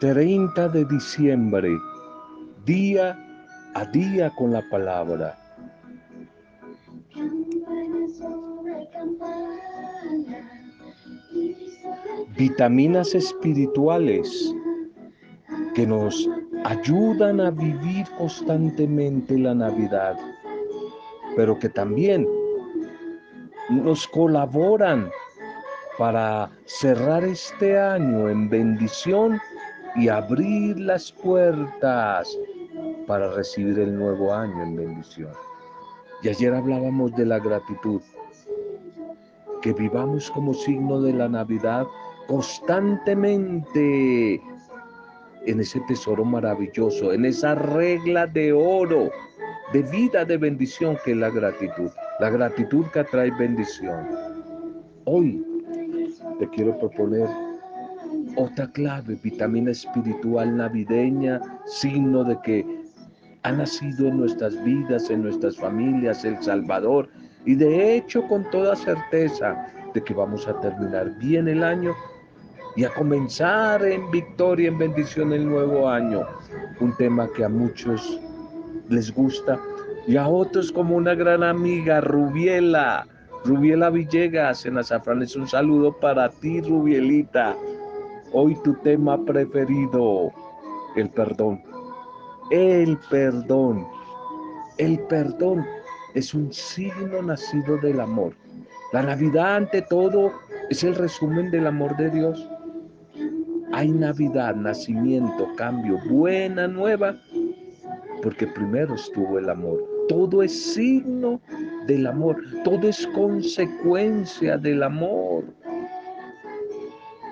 30 de diciembre, día a día con la palabra. Vitaminas espirituales que nos ayudan a vivir constantemente la Navidad, pero que también nos colaboran para cerrar este año en bendición y abrir las puertas para recibir el nuevo año en bendición. Y ayer hablábamos de la gratitud, que vivamos como signo de la Navidad constantemente en ese tesoro maravilloso, en esa regla de oro, de vida, de bendición que es la gratitud. La gratitud que atrae bendición. Hoy te quiero proponer otra clave, vitamina espiritual navideña, signo de que ha nacido en nuestras vidas, en nuestras familias, el Salvador, y de hecho con toda certeza de que vamos a terminar bien el año y a comenzar en victoria, en bendición el nuevo año. Un tema que a muchos les gusta y a otros como una gran amiga, Rubiela. Rubiela Villegas en Azafranes, un saludo para ti, Rubielita. Hoy tu tema preferido, el perdón. El perdón. El perdón es un signo nacido del amor. La Navidad ante todo es el resumen del amor de Dios. Hay Navidad, nacimiento, cambio, buena nueva, porque primero estuvo el amor. Todo es signo del amor, todo es consecuencia del amor.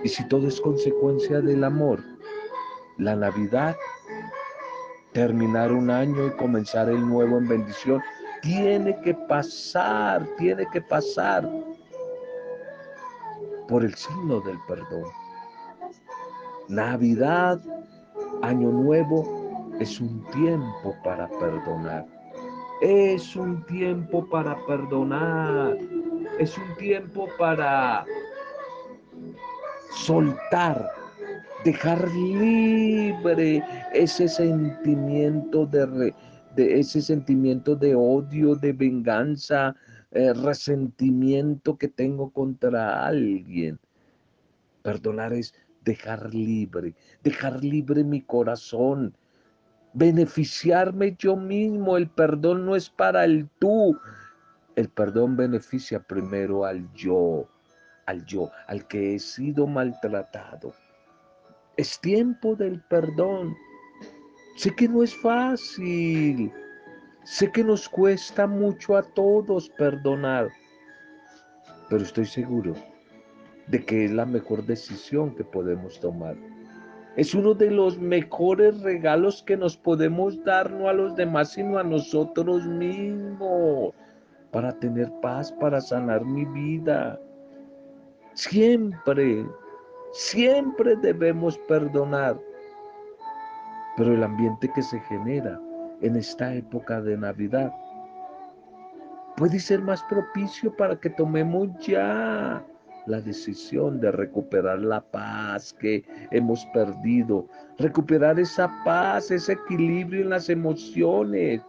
Y si todo es consecuencia del amor, la Navidad, terminar un año y comenzar el nuevo en bendición, tiene que pasar, tiene que pasar por el signo del perdón. Navidad, Año Nuevo, es un tiempo para perdonar. Es un tiempo para perdonar. Es un tiempo para soltar, dejar libre ese sentimiento de, de ese sentimiento de odio, de venganza, eh, resentimiento que tengo contra alguien. Perdonar es dejar libre, dejar libre mi corazón, beneficiarme yo mismo. El perdón no es para el tú. El perdón beneficia primero al yo al yo, al que he sido maltratado. Es tiempo del perdón. Sé que no es fácil. Sé que nos cuesta mucho a todos perdonar. Pero estoy seguro de que es la mejor decisión que podemos tomar. Es uno de los mejores regalos que nos podemos dar no a los demás, sino a nosotros mismos, para tener paz, para sanar mi vida. Siempre, siempre debemos perdonar. Pero el ambiente que se genera en esta época de Navidad puede ser más propicio para que tomemos ya la decisión de recuperar la paz que hemos perdido, recuperar esa paz, ese equilibrio en las emociones,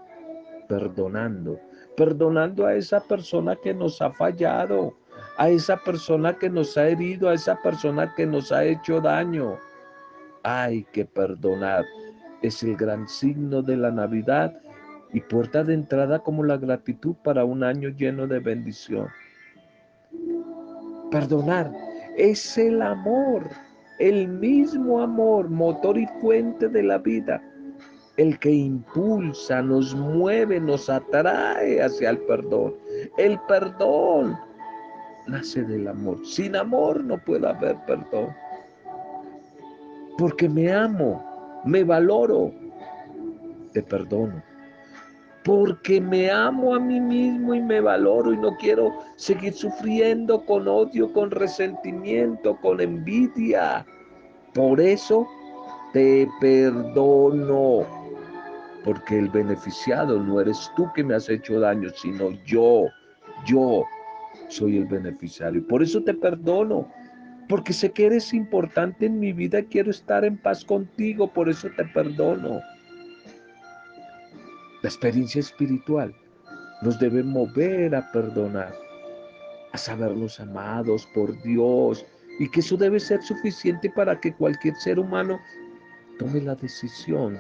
perdonando, perdonando a esa persona que nos ha fallado, a esa persona que nos ha herido, a esa persona que nos ha hecho daño. Hay que perdonar. Es el gran signo de la Navidad y puerta de entrada como la gratitud para un año lleno de bendición. Perdonar es el amor, el mismo amor, motor y fuente de la vida, el que impulsa, nos mueve, nos atrae hacia el perdón. El perdón nace del amor. Sin amor no puede haber perdón. Porque me amo, me valoro, te perdono. Porque me amo a mí mismo y me valoro y no quiero seguir sufriendo con odio, con resentimiento, con envidia. Por eso te perdono. Porque el beneficiado no eres tú que me has hecho daño, sino yo, yo soy el beneficiario. Por eso te perdono, Porque sé que eres importante en mi vida, quiero estar en paz contigo, por eso te perdono. La experiencia espiritual nos debe mover a perdonar, a sabernos amados por Dios y que eso debe ser suficiente para que cualquier ser humano tome la decisión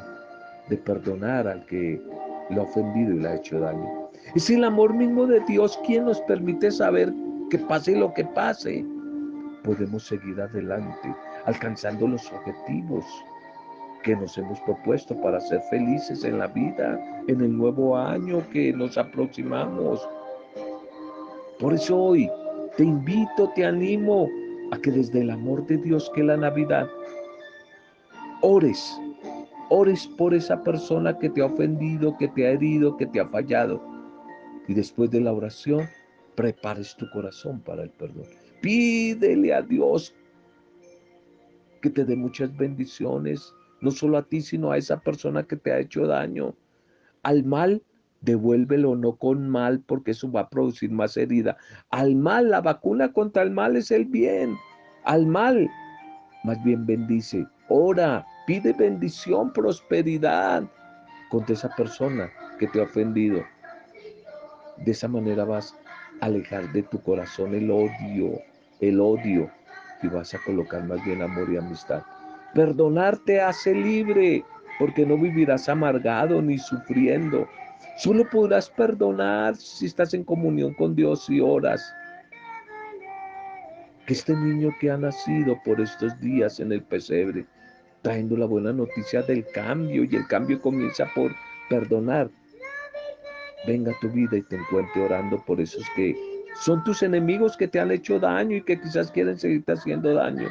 de perdonar al que lo ha ofendido y le ha hecho daño. Es el amor mismo de Dios quien nos permite saber que pase lo que pase. Podemos seguir adelante, alcanzando los objetivos que nos hemos propuesto para ser felices en la vida, en el nuevo año que nos aproximamos. Por eso hoy te invito, te animo a que desde el amor de Dios que la Navidad, ores, ores por esa persona que te ha ofendido, que te ha herido, que te ha fallado. Y después de la oración, prepares tu corazón para el perdón. Pídele a Dios que te dé muchas bendiciones, no solo a ti, sino a esa persona que te ha hecho daño. Al mal, devuélvelo no con mal, porque eso va a producir más herida. Al mal, la vacuna contra el mal es el bien. Al mal, más bien bendice, ora, pide bendición, prosperidad contra esa persona que te ha ofendido. De esa manera vas a alejar de tu corazón el odio, el odio, y vas a colocar más bien amor y amistad. Perdonar te hace libre, porque no vivirás amargado ni sufriendo. Solo podrás perdonar si estás en comunión con Dios y oras. Que este niño que ha nacido por estos días en el pesebre, trayendo la buena noticia del cambio, y el cambio comienza por perdonar, venga a tu vida y te encuentre orando por esos que son tus enemigos que te han hecho daño y que quizás quieren seguirte haciendo daño.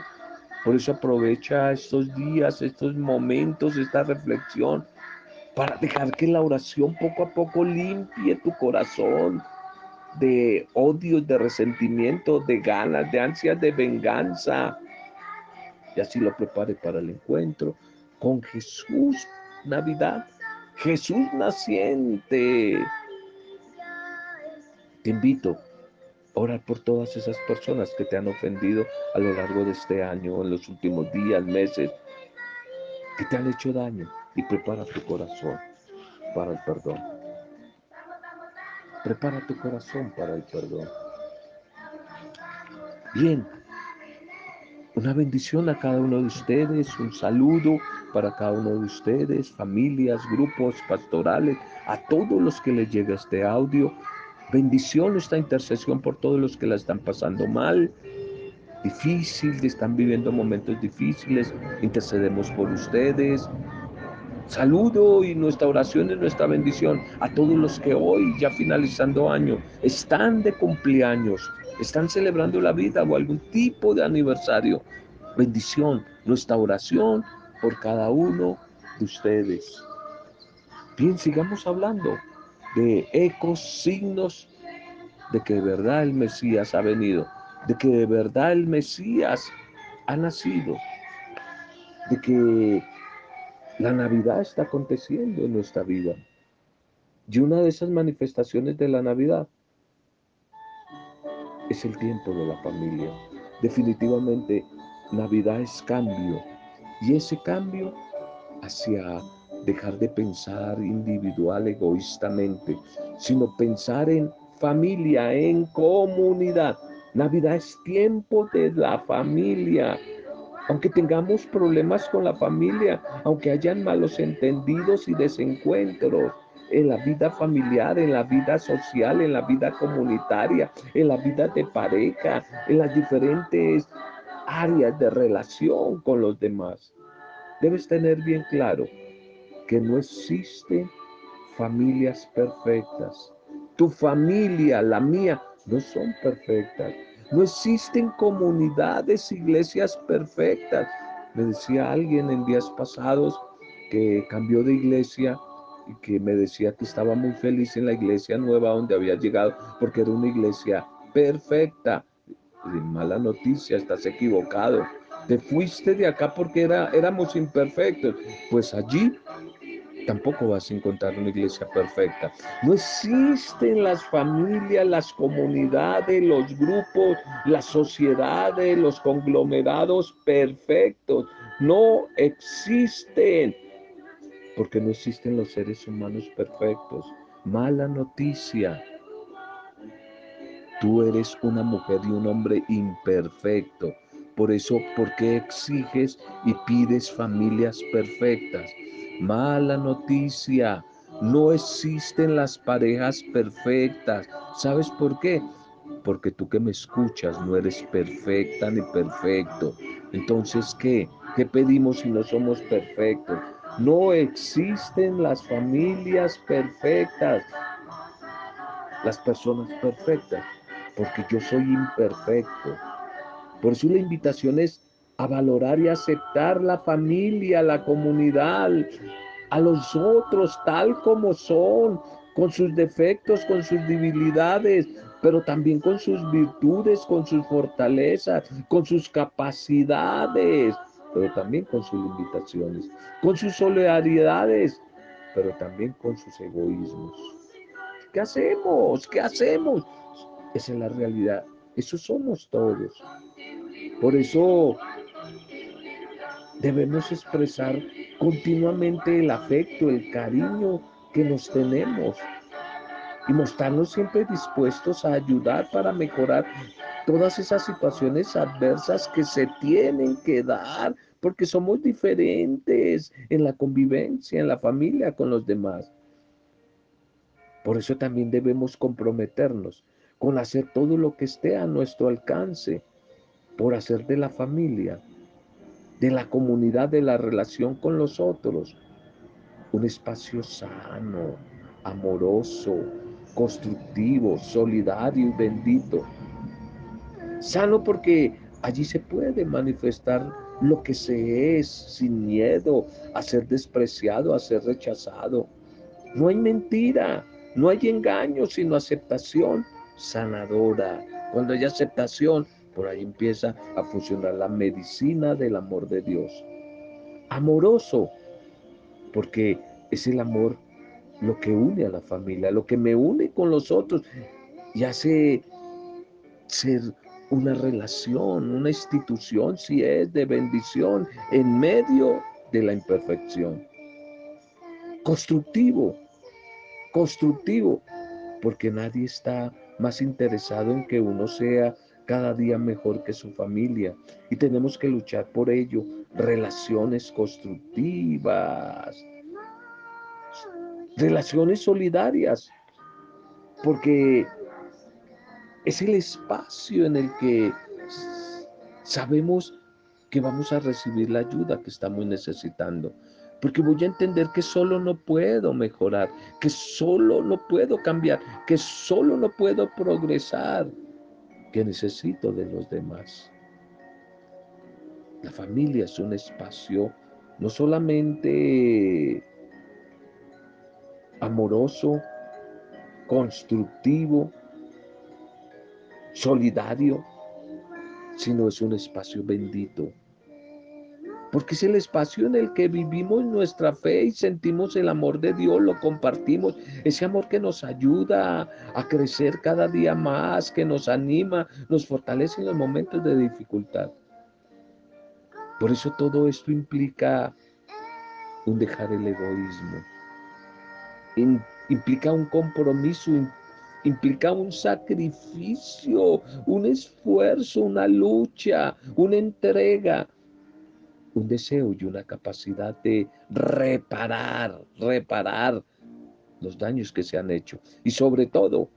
Por eso aprovecha estos días, estos momentos, esta reflexión, para dejar que la oración poco a poco limpie tu corazón de odio, de resentimiento, de ganas, de ansias de venganza. Y así lo prepare para el encuentro con Jesús, Navidad, Jesús naciente. Te invito Orar por todas esas personas que te han ofendido a lo largo de este año, en los últimos días, meses, que te han hecho daño y prepara tu corazón para el perdón. Prepara tu corazón para el perdón. Bien, una bendición a cada uno de ustedes, un saludo para cada uno de ustedes, familias, grupos pastorales, a todos los que les llega este audio. Bendición esta intercesión por todos los que la están pasando mal, difícil, están viviendo momentos difíciles. Intercedemos por ustedes. Saludo y nuestra oración y nuestra bendición a todos los que hoy, ya finalizando año, están de cumpleaños, están celebrando la vida o algún tipo de aniversario. Bendición, nuestra oración por cada uno de ustedes. Bien, sigamos hablando de ecos, signos de que de verdad el Mesías ha venido, de que de verdad el Mesías ha nacido, de que la Navidad está aconteciendo en nuestra vida. Y una de esas manifestaciones de la Navidad es el tiempo de la familia. Definitivamente, Navidad es cambio. Y ese cambio hacia dejar de pensar individual, egoístamente, sino pensar en familia, en comunidad. Navidad es tiempo de la familia. Aunque tengamos problemas con la familia, aunque hayan malos entendidos y desencuentros, en la vida familiar, en la vida social, en la vida comunitaria, en la vida de pareja, en las diferentes áreas de relación con los demás. Debes tener bien claro que no existen familias perfectas. Tu familia, la mía, no son perfectas. No existen comunidades, iglesias perfectas. Me decía alguien en días pasados que cambió de iglesia y que me decía que estaba muy feliz en la iglesia nueva donde había llegado porque era una iglesia perfecta. Mala noticia, estás equivocado. Te fuiste de acá porque era, éramos imperfectos. Pues allí tampoco vas a encontrar una iglesia perfecta. No existen las familias, las comunidades, los grupos, las sociedades, los conglomerados perfectos. No existen. Porque no existen los seres humanos perfectos. Mala noticia. Tú eres una mujer y un hombre imperfecto. Por eso, ¿por qué exiges y pides familias perfectas? Mala noticia. No existen las parejas perfectas. ¿Sabes por qué? Porque tú que me escuchas no eres perfecta ni perfecto. Entonces, ¿qué? ¿Qué pedimos si no somos perfectos? No existen las familias perfectas, las personas perfectas, porque yo soy imperfecto. Por eso la invitación es a valorar y aceptar la familia, la comunidad, a los otros tal como son, con sus defectos, con sus debilidades, pero también con sus virtudes, con sus fortalezas, con sus capacidades, pero también con sus limitaciones, con sus solidaridades, pero también con sus egoísmos. ¿Qué hacemos? ¿Qué hacemos? Esa es la realidad. Eso somos todos. Por eso debemos expresar continuamente el afecto, el cariño que nos tenemos y mostrarnos siempre dispuestos a ayudar para mejorar todas esas situaciones adversas que se tienen que dar, porque somos diferentes en la convivencia, en la familia con los demás. Por eso también debemos comprometernos con hacer todo lo que esté a nuestro alcance, por hacer de la familia de la comunidad, de la relación con los otros. Un espacio sano, amoroso, constructivo, solidario y bendito. Sano porque allí se puede manifestar lo que se es sin miedo a ser despreciado, a ser rechazado. No hay mentira, no hay engaño, sino aceptación sanadora. Cuando hay aceptación, por ahí empieza a funcionar la medicina del amor de Dios. Amoroso, porque es el amor lo que une a la familia, lo que me une con los otros y hace ser una relación, una institución, si es de bendición, en medio de la imperfección. Constructivo, constructivo, porque nadie está más interesado en que uno sea cada día mejor que su familia y tenemos que luchar por ello. Relaciones constructivas, relaciones solidarias, porque es el espacio en el que sabemos que vamos a recibir la ayuda que estamos necesitando. Porque voy a entender que solo no puedo mejorar, que solo no puedo cambiar, que solo no puedo progresar que necesito de los demás. La familia es un espacio no solamente amoroso, constructivo, solidario, sino es un espacio bendito porque es el espacio en el que vivimos nuestra fe y sentimos el amor de Dios, lo compartimos, ese amor que nos ayuda a crecer cada día más, que nos anima, nos fortalece en los momentos de dificultad. Por eso todo esto implica un dejar el egoísmo, implica un compromiso, implica un sacrificio, un esfuerzo, una lucha, una entrega un deseo y una capacidad de reparar, reparar los daños que se han hecho. Y sobre todo,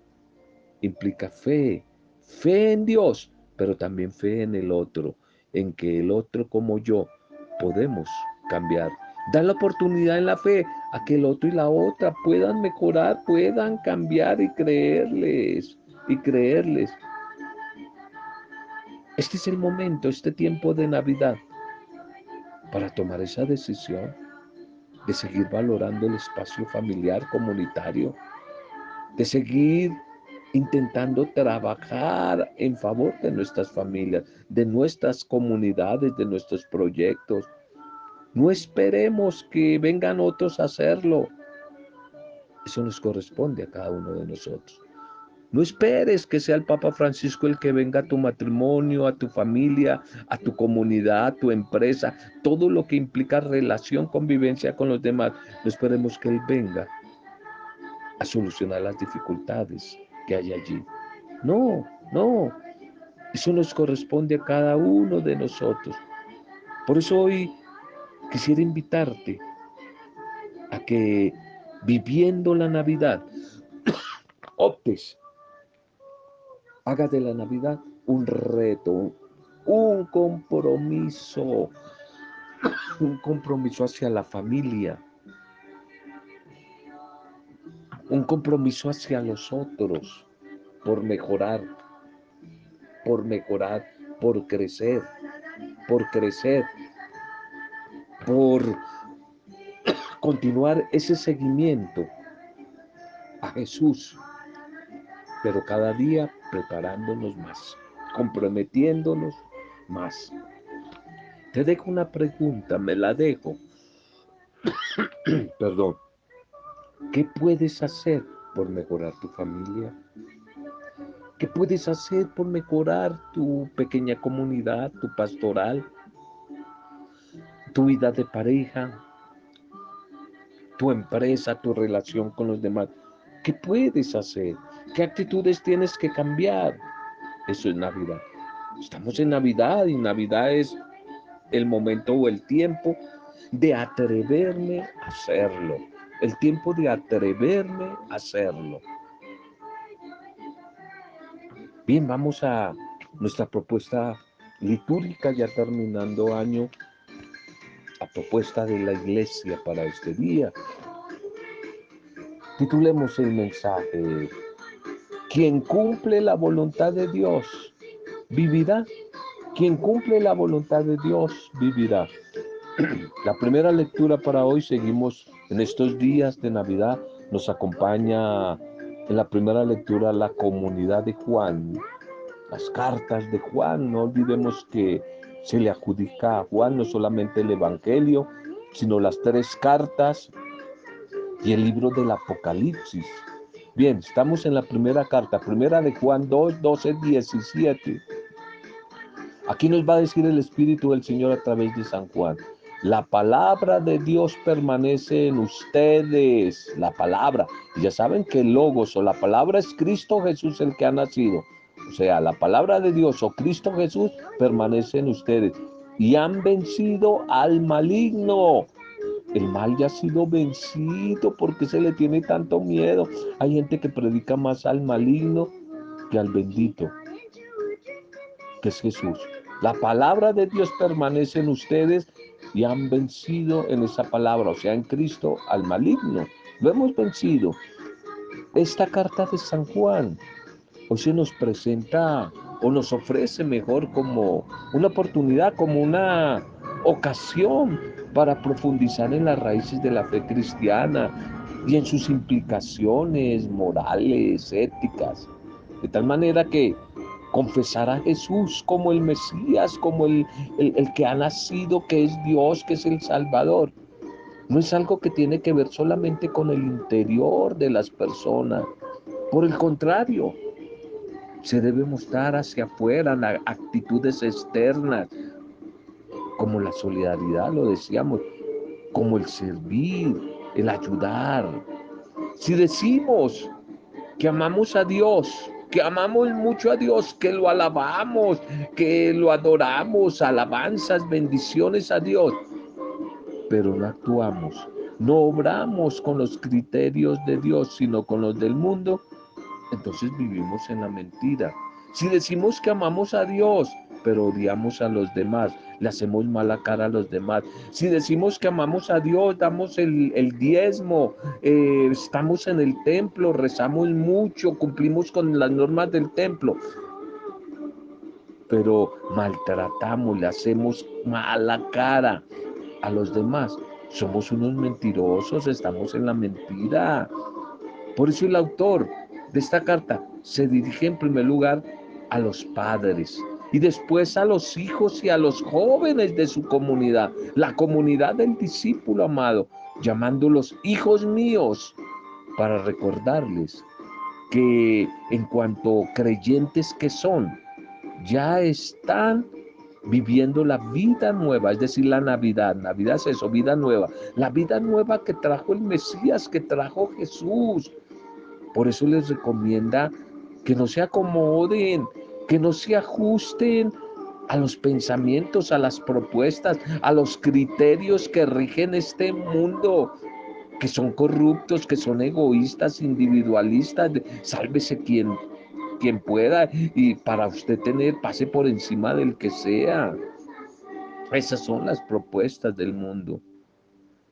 implica fe, fe en Dios, pero también fe en el otro, en que el otro como yo podemos cambiar. Da la oportunidad en la fe a que el otro y la otra puedan mejorar, puedan cambiar y creerles, y creerles. Este es el momento, este tiempo de Navidad, para tomar esa decisión de seguir valorando el espacio familiar, comunitario, de seguir intentando trabajar en favor de nuestras familias, de nuestras comunidades, de nuestros proyectos, No esperemos que vengan otros a hacerlo. Eso nos corresponde a cada uno de nosotros. No esperes que sea el Papa Francisco el que venga a tu matrimonio, a tu familia, a tu comunidad, a tu empresa, todo lo que implica relación, convivencia con los demás. No esperemos que Él venga a solucionar las dificultades que hay allí. No, no. Eso nos corresponde a cada uno de nosotros. Por eso hoy quisiera invitarte a que viviendo la Navidad optes Haga de la Navidad un reto, un compromiso, un compromiso hacia la familia, un compromiso hacia los otros por mejorar, por mejorar, por crecer, por crecer, por continuar ese seguimiento a Jesús. Pero cada día preparándonos más, comprometiéndonos más. Te dejo una pregunta, me la dejo. Perdón. ¿Qué puedes hacer por mejorar tu familia? ¿Qué puedes hacer por mejorar tu pequeña comunidad, tu pastoral, tu vida de pareja, tu empresa, tu relación con los demás? ¿Qué puedes hacer? ¿Qué actitudes tienes que cambiar? Eso es Navidad. Estamos en Navidad y Navidad es el momento o el tiempo de atreverme a hacerlo. El tiempo de atreverme a hacerlo. Bien, vamos a nuestra propuesta litúrgica ya terminando año. A propuesta de la iglesia para este día. Titulemos el mensaje quien cumple la voluntad de Dios vivirá. Quien cumple la voluntad de Dios vivirá. La primera lectura para hoy, seguimos en estos días de Navidad, nos acompaña en la primera lectura la comunidad de Juan, las cartas de Juan. No olvidemos que se le adjudica a Juan no solamente el Evangelio, sino las tres cartas y el libro del Apocalipsis. Bien, estamos en la primera carta, primera de Juan 2, 12, 17. Aquí nos va a decir el Espíritu del Señor a través de San Juan. La palabra de Dios permanece en ustedes. La palabra. Ya saben que el logos o la palabra es Cristo Jesús el que ha nacido. O sea, la palabra de Dios o Cristo Jesús permanece en ustedes. Y han vencido al maligno. El mal ya ha sido vencido porque se le tiene tanto miedo. Hay gente que predica más al maligno que al bendito, que es Jesús. La palabra de Dios permanece en ustedes y han vencido en esa palabra, o sea, en Cristo al maligno. Lo hemos vencido. Esta carta de San Juan hoy se nos presenta o nos ofrece mejor como una oportunidad, como una ocasión para profundizar en las raíces de la fe cristiana y en sus implicaciones morales, éticas, de tal manera que confesar a Jesús como el Mesías, como el, el, que ha nacido, que es Dios, que es el Salvador, no es algo que tiene que ver solamente con el interior de las personas. Por el contrario, se debe mostrar hacia afuera las actitudes externas, como la solidaridad, lo decíamos, como el servir, el ayudar. Si decimos que amamos a Dios, que amamos mucho a Dios, que lo alabamos, que lo adoramos, alabanzas, bendiciones a Dios, pero no actuamos, no obramos con los criterios de Dios, sino con los del mundo, entonces vivimos en la mentira. Si decimos que amamos a Dios, pero odiamos a los demás, le hacemos mala cara a los demás. Si decimos que amamos a Dios, damos el, diezmo, eh, estamos en el templo, rezamos mucho, cumplimos con las normas del templo, pero maltratamos, le hacemos mala cara a los demás. Somos unos mentirosos, estamos en la mentira. Por eso el autor de esta carta se dirige en primer lugar a los padres, y después a los hijos y a los jóvenes de su comunidad, la comunidad del discípulo amado, llamándolos hijos míos, para recordarles que en cuanto creyentes que son, ya están viviendo la vida nueva, es decir, la Navidad. Navidad es eso, vida nueva. La vida nueva que trajo el Mesías, que trajo Jesús. Por eso les recomienda que no se acomoden, que no se ajusten a los pensamientos, a las propuestas, a los criterios que rigen este mundo, que son corruptos, que son egoístas, individualistas. Sálvese quien, quien pueda y para usted tener, pase por encima del que sea. Esas son las propuestas del mundo.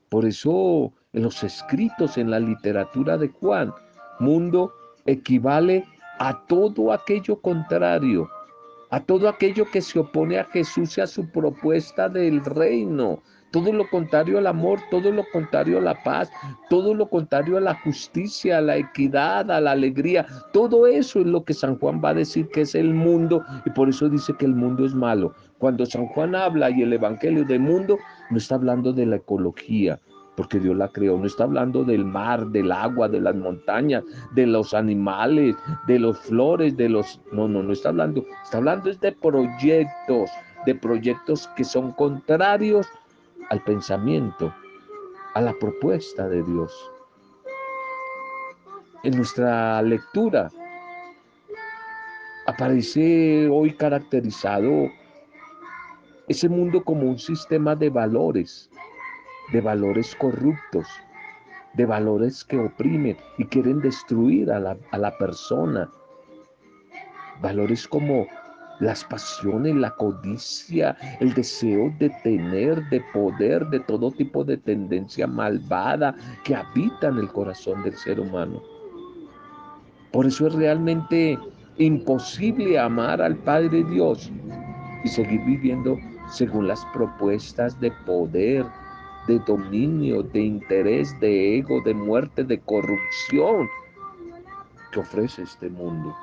Por eso en los escritos, en la literatura de Juan, mundo equivale a todo aquello contrario, a todo aquello que se opone a Jesús y a su propuesta del reino, todo lo contrario al amor, todo lo contrario a la paz, todo lo contrario a la justicia, a la equidad, a la alegría. Todo eso es lo que San Juan va a decir que es el mundo y por eso dice que el mundo es malo. Cuando San Juan habla y el Evangelio del mundo, no está hablando de la ecología, porque Dios la creó. No está hablando del mar, del agua, de las montañas, de los animales, de los flores, de los... No, no, no está hablando. Está hablando de proyectos, de proyectos que son contrarios al pensamiento, a la propuesta de Dios. En nuestra lectura aparece hoy caracterizado ese mundo como un sistema de valores, de valores corruptos, de valores que oprimen y quieren destruir a la, a la persona. Valores como las pasiones, la codicia, el deseo de tener, de poder, de todo tipo de tendencia malvada que habita en el corazón del ser humano. Por eso es realmente imposible amar al Padre Dios y seguir viviendo según las propuestas de poder, de dominio, de interés, de ego, de muerte, de corrupción que ofrece este mundo.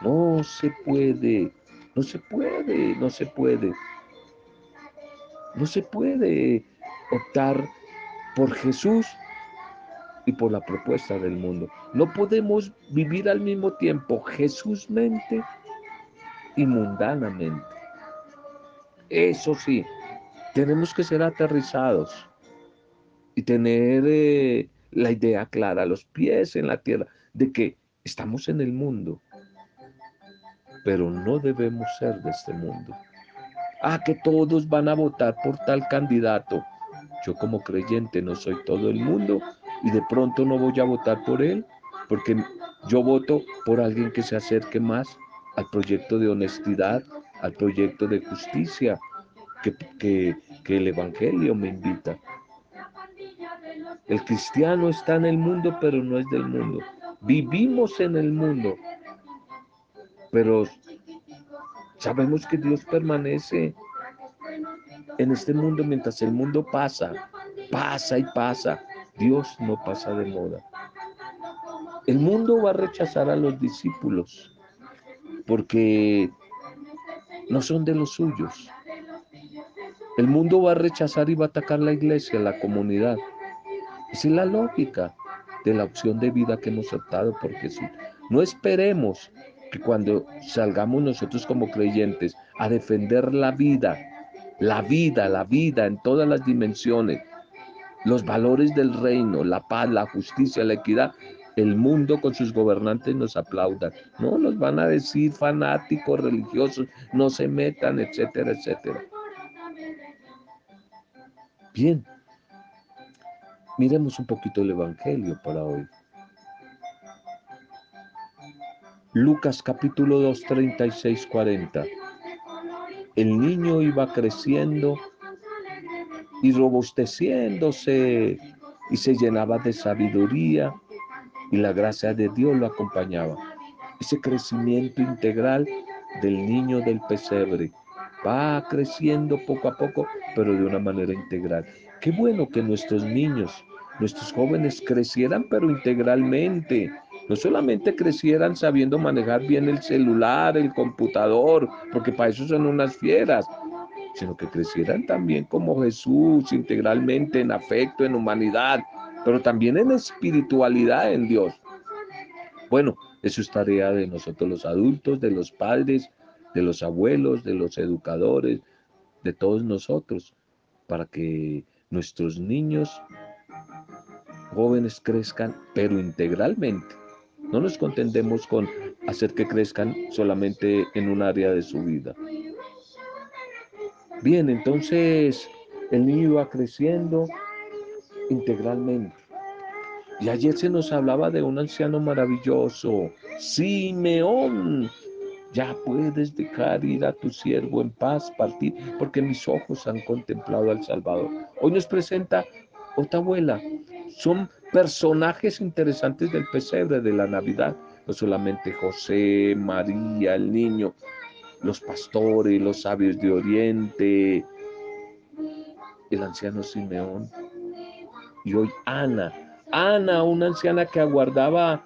No se puede, no se puede, no se puede. No se puede optar por Jesús y por la propuesta del mundo. No podemos vivir al mismo tiempo Jesús mente y mundanamente. Eso sí, tenemos que ser aterrizados y tener eh, la idea clara, los pies en la tierra, de que estamos en el mundo, pero no debemos ser de este mundo. Ah, que todos van a votar por tal candidato. Yo como creyente no soy todo el mundo y de pronto no voy a votar por él porque yo voto por alguien que se acerque más al proyecto de honestidad, al proyecto de justicia, que, el Evangelio me invita. El cristiano está en el mundo, pero no es del mundo. Vivimos en el mundo, pero sabemos que Dios permanece en este mundo mientras el mundo pasa, pasa y pasa. Dios no pasa de moda. El mundo va a rechazar a los discípulos porque no son de los suyos. El mundo va a rechazar y va a atacar la iglesia, la comunidad. Esa es la lógica de la opción de vida que hemos optado por Jesús. No esperemos que cuando salgamos nosotros como creyentes a defender la vida, la vida, la vida en todas las dimensiones, los valores del reino, la paz, la justicia, la equidad, el mundo con sus gobernantes nos aplaudan. No, nos van a decir fanáticos, religiosos, no se metan, etcétera, etcétera. Bien, miremos un poquito el Evangelio para hoy. Lucas capítulo 2, 36, 40. El niño iba creciendo y robusteciéndose y se llenaba de sabiduría y la gracia de Dios lo acompañaba. Ese crecimiento integral del niño del pesebre va creciendo poco a poco, pero de una manera integral. Qué bueno que nuestros niños, nuestros jóvenes crecieran, pero integralmente. no solamente crecieran sabiendo manejar bien el celular, el computador, porque para eso son unas fieras, sino que crecieran también como Jesús, integralmente en afecto, en humanidad, pero también en espiritualidad en Dios. Bueno, eso es tarea de nosotros los adultos, de los padres, de los abuelos, de los educadores, de todos nosotros, para que nuestros niños jóvenes crezcan, pero integralmente. No nos contendemos con hacer que crezcan solamente en un área de su vida. Bien, entonces el niño va creciendo integralmente. Y ayer se nos hablaba de un anciano maravilloso, Simeón. Ya puedes dejar ir a tu siervo en paz, partir, porque mis ojos han contemplado al Salvador. Hoy nos presenta otra abuela. Son personajes interesantes del pesebre de la Navidad. No solamente José, María, el niño, los pastores, los sabios de Oriente, el anciano Simeón. Y hoy Ana, Ana, una anciana que aguardaba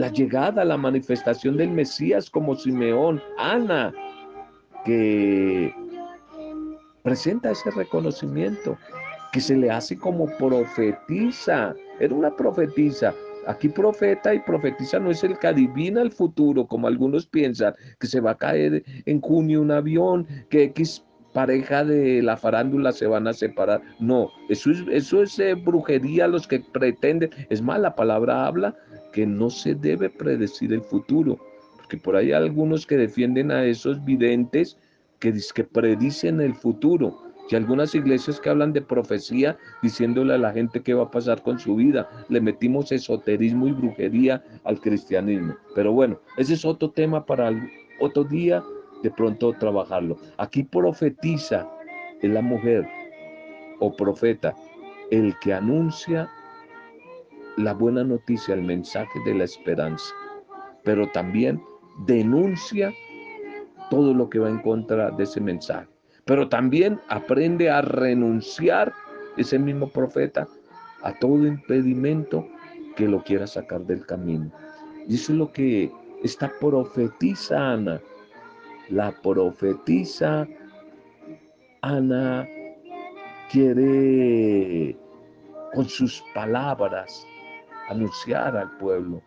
la llegada, la manifestación del Mesías como Simeón. Ana, que presenta ese reconocimiento, que se le hace como profetiza. Era una profetisa. Aquí profeta y profetiza no es el que adivina el futuro, como algunos piensan, que se va a caer en junio un avión, que X pareja de la farándula se van a separar. No, eso es, eso es eh, brujería los que pretenden. Es más, la palabra habla que no se debe predecir el futuro, porque por ahí hay algunos que defienden a esos videntes que, que predicen el futuro. Y algunas iglesias que hablan de profecía diciéndole a la gente qué va a pasar con su vida. Le metimos esoterismo y brujería al cristianismo. Pero bueno, ese es otro tema para otro día de pronto trabajarlo. Aquí profetiza es la mujer o profeta, el que anuncia la buena noticia, el mensaje de la esperanza, pero también denuncia todo lo que va en contra de ese mensaje. Pero también aprende a renunciar ese mismo profeta a todo impedimento que lo quiera sacar del camino. Y eso es lo que está profetiza Ana la profetisa Ana quiere con sus palabras anunciar al pueblo.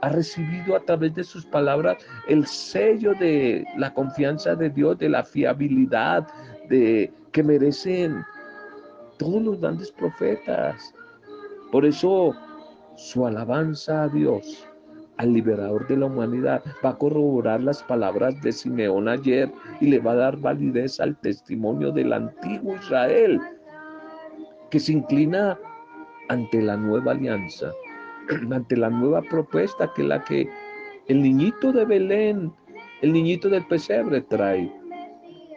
Ha recibido a través de sus palabras el sello de la confianza de Dios, de la fiabilidad de que merecen todos los grandes profetas. Por eso su alabanza a Dios al liberador de la humanidad, va a corroborar las palabras de Simeón ayer y le va a dar validez al testimonio del antiguo Israel, que se inclina ante la nueva alianza, ante la nueva propuesta que la que el niñito de Belén, el niñito del pesebre trae.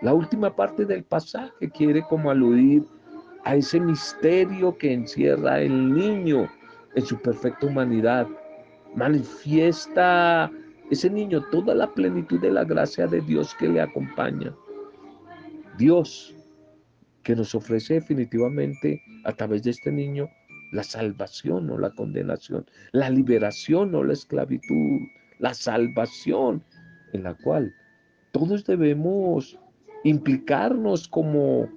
La última parte del pasaje quiere como aludir a ese misterio que encierra el niño en su perfecta humanidad, manifiesta ese niño toda la plenitud de la gracia de Dios que le acompaña. Dios que nos ofrece definitivamente a través de este niño la salvación o la condenación, la liberación o la esclavitud, la salvación en la cual todos debemos implicarnos como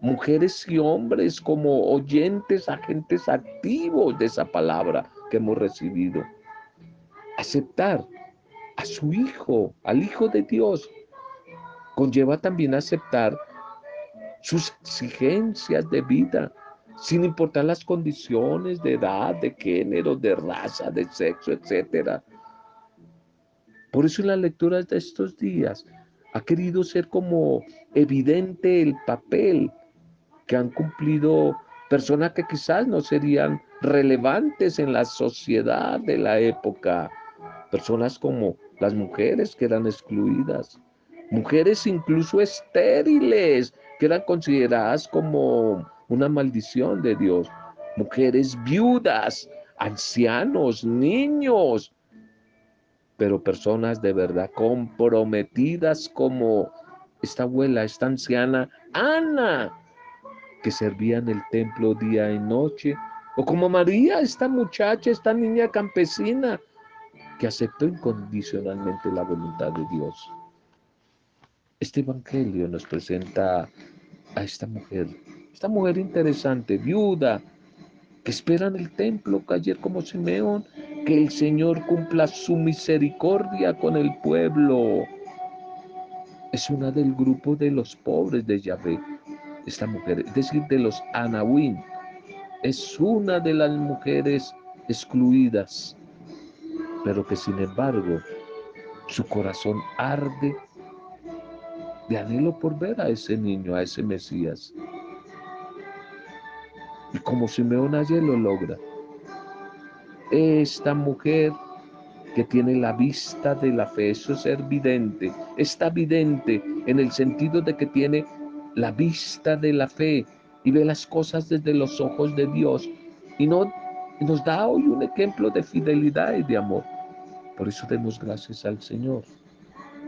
mujeres y hombres, como oyentes, agentes activos de esa palabra que hemos recibido. Aceptar a su Hijo, al Hijo de Dios, conlleva también aceptar sus exigencias de vida, sin importar las condiciones de edad, de género, de raza, de sexo, etc. Por eso en las lecturas de estos días ha querido ser como evidente el papel que han cumplido personas que quizás no serían relevantes en la sociedad de la época personas como las mujeres que eran excluidas, mujeres incluso estériles que eran consideradas como una maldición de Dios, mujeres viudas, ancianos, niños, pero personas de verdad comprometidas como esta abuela, esta anciana Ana, que servía en el templo día y noche O como María, esta muchacha, esta niña campesina, que aceptó incondicionalmente la voluntad de Dios. Este Evangelio nos presenta a esta mujer, esta mujer interesante, viuda, que espera en el templo, ayer como Simeón, que el Señor cumpla su misericordia con el pueblo. Es una del grupo de los pobres de Yahvé, esta mujer, es decir, de los Anahuín. Es una de las mujeres excluidas, pero que sin embargo su corazón arde de anhelo por ver a ese niño, a ese Mesías. Y como Simeón ayer lo logra, esta mujer que tiene la vista de la fe, eso es ser vidente, está vidente en el sentido de que tiene la vista de la fe y ve las cosas desde los ojos de Dios y, no, nos da hoy un ejemplo de fidelidad y de amor. Por eso demos gracias al Señor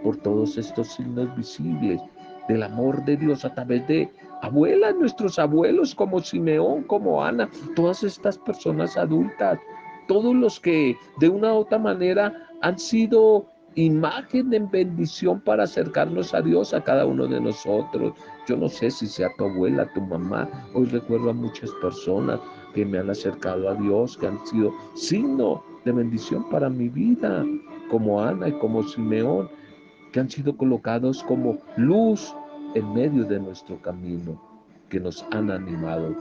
por todos estos signos visibles del amor de Dios a través de abuelas, nuestros abuelos como Simeón, como Ana, todas estas personas adultas, todos los que de una u otra manera han sido imagen de bendición para acercarnos a Dios a cada uno de nosotros. Yo no sé si sea tu abuela, tu mamá. Hoy recuerdo a muchas personas que me han acercado a Dios, que han sido signo de bendición para mi vida, como Ana y como Simeón, que han sido colocados como luz en medio de nuestro camino, que nos han animado.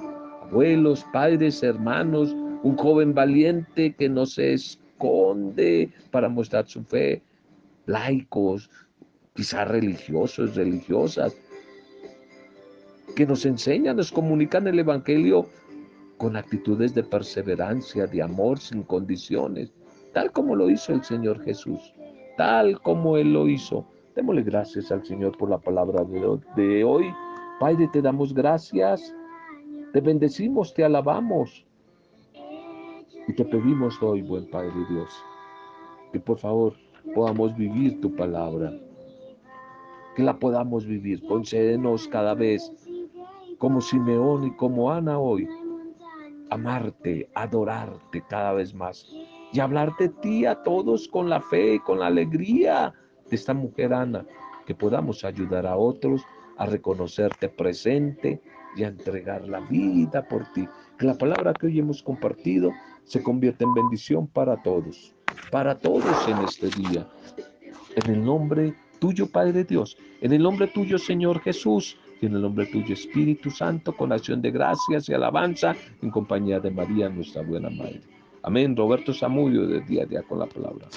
Abuelos, padres, hermanos, un joven valiente que no se esconde para mostrar su fe, laicos, quizás religiosos, religiosas, que nos enseñan, nos comunican el Evangelio con actitudes de perseverancia, de amor sin condiciones, tal como lo hizo el Señor Jesús, tal como Él lo hizo. Démosle gracias al Señor por la palabra de hoy. Padre, te damos gracias, te bendecimos, te alabamos y te pedimos hoy, buen Padre Dios, que por favor podamos vivir tu palabra, que la podamos vivir. Concédenos cada vez, como Simeón y como Ana hoy, amarte, adorarte cada vez más y hablar de ti a todos con la fe, con la alegría de esta mujer Ana, que podamos ayudar a otros a reconocerte presente y a entregar la vida por ti. Que la palabra que hoy hemos compartido se convierta en bendición para todos, para todos en este día. En el nombre tuyo, Padre Dios, en el nombre tuyo, Señor Jesús, y en el nombre tuyo, Espíritu Santo, con acción de gracias y alabanza, en compañía de María, nuestra buena Madre. Amén. Roberto Samudio, de día a día con la palabra.